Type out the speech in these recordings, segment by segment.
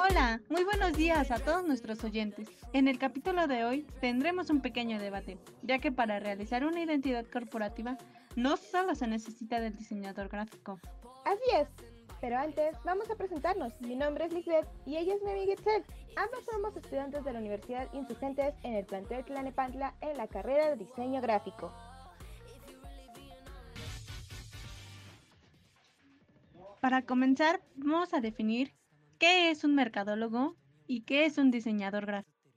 Hola, muy buenos días a todos nuestros oyentes. En el capítulo de hoy tendremos un pequeño debate, ya que para realizar una identidad corporativa no solo se necesita del diseñador gráfico. Así es, pero antes vamos a presentarnos. Mi nombre es Lisbeth y ella es mi amiga Itzel. Ambas somos estudiantes de la Universidad Insurgentes en el plantel Tlanepantla en la carrera de diseño gráfico. Para comenzar, vamos a definir qué es un mercadólogo y qué es un diseñador gráfico.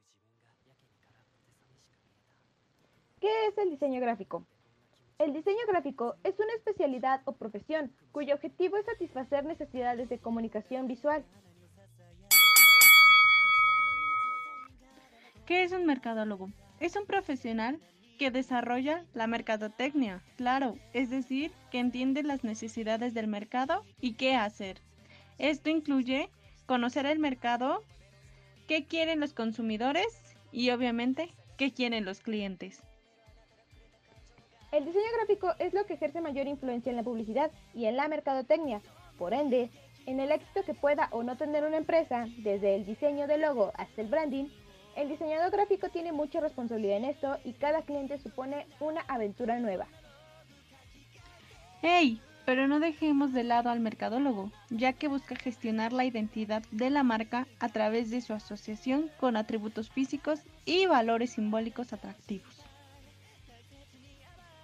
¿Qué es el diseño gráfico? El diseño gráfico es una especialidad o profesión cuyo objetivo es satisfacer necesidades de comunicación visual. ¿Qué es un mercadólogo? Es un profesional que desarrolla la mercadotecnia, claro, es decir, que entiende las necesidades del mercado y qué hacer. Esto incluye conocer el mercado, qué quieren los consumidores y obviamente qué quieren los clientes. El diseño gráfico es lo que ejerce mayor influencia en la publicidad y en la mercadotecnia. Por ende, en el éxito que pueda o no tener una empresa, desde el diseño del logo hasta el branding, el diseñador gráfico tiene mucha responsabilidad en esto y cada cliente supone una aventura nueva. ¡Hey! Pero no dejemos de lado al mercadólogo, ya que busca gestionar la identidad de la marca a través de su asociación con atributos físicos y valores simbólicos atractivos.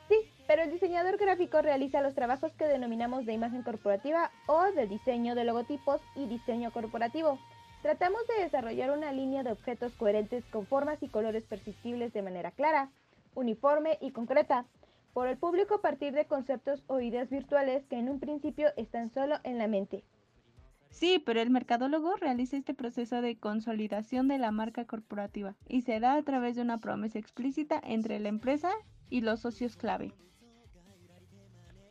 Sí, pero el diseñador gráfico realiza los trabajos que denominamos de imagen corporativa o de diseño de logotipos y diseño corporativo. Tratamos de desarrollar una línea de objetos coherentes con formas y colores perceptibles de manera clara, uniforme y concreta, por el público a partir de conceptos o ideas virtuales que en un principio están solo en la mente. Sí, pero el mercadólogo realiza este proceso de consolidación de la marca corporativa y se da a través de una promesa explícita entre la empresa y los socios clave.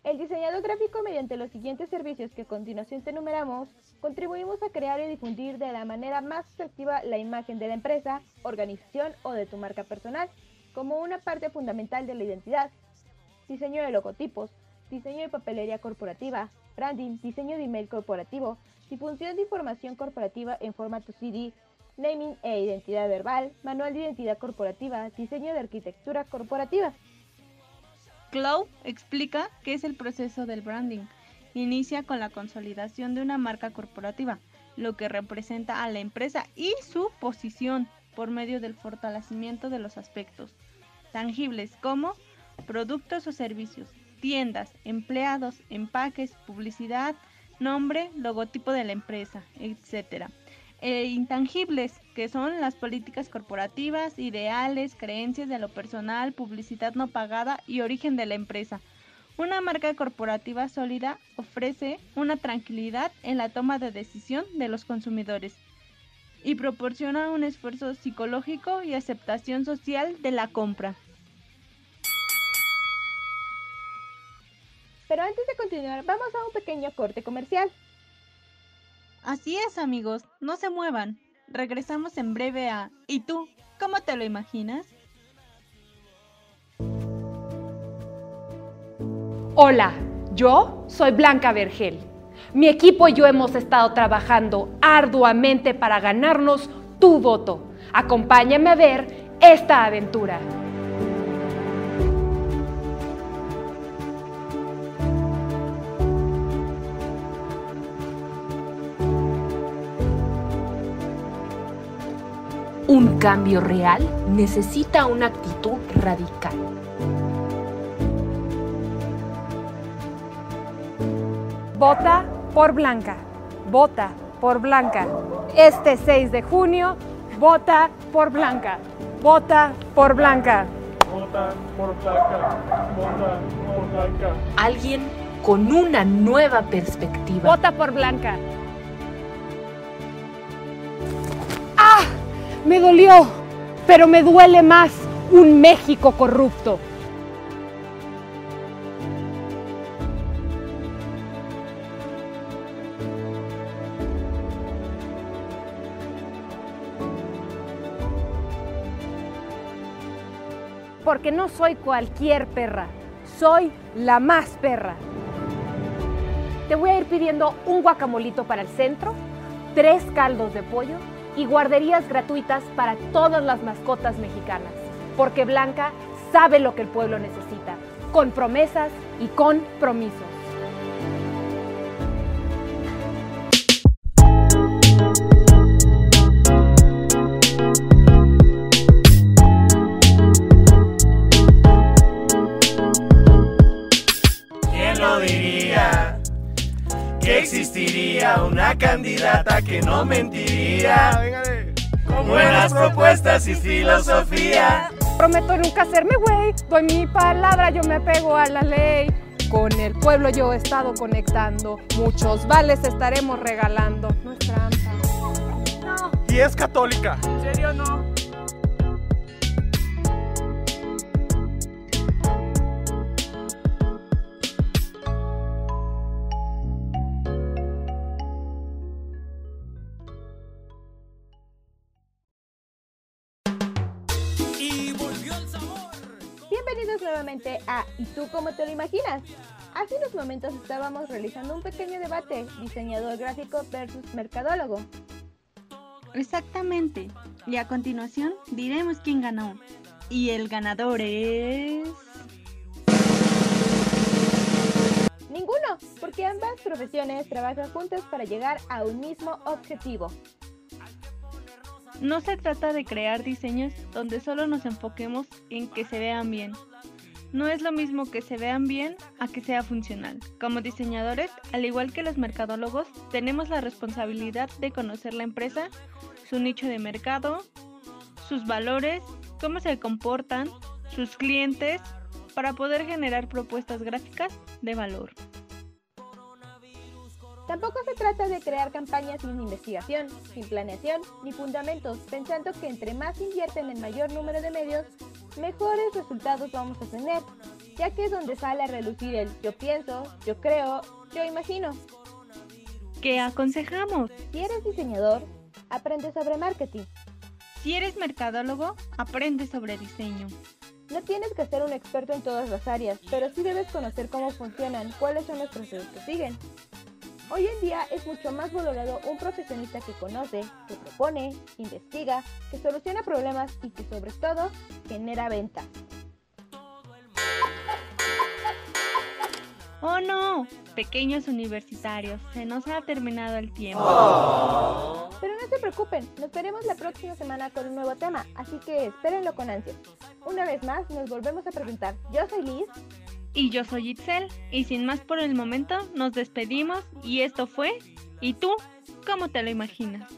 El diseñador gráfico, mediante los siguientes servicios que a continuación te enumeramos, contribuimos a crear y difundir de la manera más atractiva la imagen de la empresa, organización o de tu marca personal, como una parte fundamental de la identidad. Diseño de logotipos, diseño de papelería corporativa, branding, diseño de email corporativo, difusión de información corporativa en formato CD, naming e identidad verbal, manual de identidad corporativa, diseño de arquitectura corporativa. Clow explica qué es el proceso del branding. Inicia con la consolidación de una marca corporativa, lo que representa a la empresa y su posición por medio del fortalecimiento de los aspectos tangibles como productos o servicios, tiendas, empleados, empaques, publicidad, nombre, logotipo de la empresa, etc. E intangibles, que son las políticas corporativas, ideales, creencias de lo personal, publicidad no pagada y origen de la empresa. Una marca corporativa sólida ofrece una tranquilidad en la toma de decisión de los consumidores y proporciona un esfuerzo psicológico y aceptación social de la compra. Pero antes de continuar, vamos a un pequeño corte comercial. Así es, amigos, no se muevan. Regresamos en breve a ¿Y tú? ¿Cómo te lo imaginas? Hola, yo soy Blanca Vergel. Mi equipo y yo hemos estado trabajando arduamente para ganarnos tu voto. Acompáñame a ver esta aventura. Un cambio real necesita una actitud radical. Vota por Blanca. Vota por Blanca. Este 6 de junio, vota por Blanca. Vota por Blanca. Vota por Blanca. Vota por Blanca. Alguien con una nueva perspectiva. Vota por Blanca. Me dolió, pero me duele más un México corrupto. porque no soy cualquier perra, soy la más perra. Te voy a ir pidiendo un guacamolito para el centro, tres caldos de pollo y guarderías gratuitas para todas las mascotas mexicanas, porque Blanca sabe lo que el pueblo necesita, con promesas y con que no mentiría. Con buenas propuestas y filosofía. Prometo nunca hacerme güey, doy mi palabra, yo me pego a la ley. Con el pueblo yo he estado conectando, muchos vales estaremos regalando. No es trampa. Y es católica. ¿En serio no? Bienvenidos nuevamente a ¿Y tú cómo te lo imaginas? Hace unos momentos estábamos realizando un pequeño debate, diseñador gráfico versus mercadólogo. Exactamente. Y a continuación diremos quién ganó. Y el ganador es... Ninguno, porque ambas profesiones trabajan juntas para llegar a un mismo objetivo. No se trata de crear diseños donde solo nos enfoquemos en que se vean bien. No es lo mismo que se vean bien a que sea funcional. Como diseñadores, al igual que los mercadólogos, tenemos la responsabilidad de conocer la empresa, su nicho de mercado, sus valores, cómo se comportan, sus clientes, para poder generar propuestas gráficas de valor. Tampoco se trata de crear campañas sin investigación, sin planeación ni fundamentos, pensando que entre más invierten en mayor número de medios, mejores resultados vamos a tener, ya que es donde sale a relucir el yo pienso, yo creo, yo imagino. ¿Qué aconsejamos? Si eres diseñador, aprende sobre marketing. Si eres mercadólogo, aprende sobre diseño. No tienes que ser un experto en todas las áreas, pero sí debes conocer cómo funcionan, cuáles son los procesos que siguen. Hoy en día es mucho más valorado un profesionista que conoce, que propone, investiga, que soluciona problemas y que sobre todo genera ventas. ¡Oh no! Pequeños universitarios, se nos ha terminado el tiempo. Pero no se preocupen, nos veremos la próxima semana con un nuevo tema, así que espérenlo con ansias. Una vez más, nos volvemos a preguntar. Yo soy Liz. Y yo soy Itzel, y sin más por el momento, nos despedimos y esto fue ¿Y tú? ¿Cómo te lo imaginas?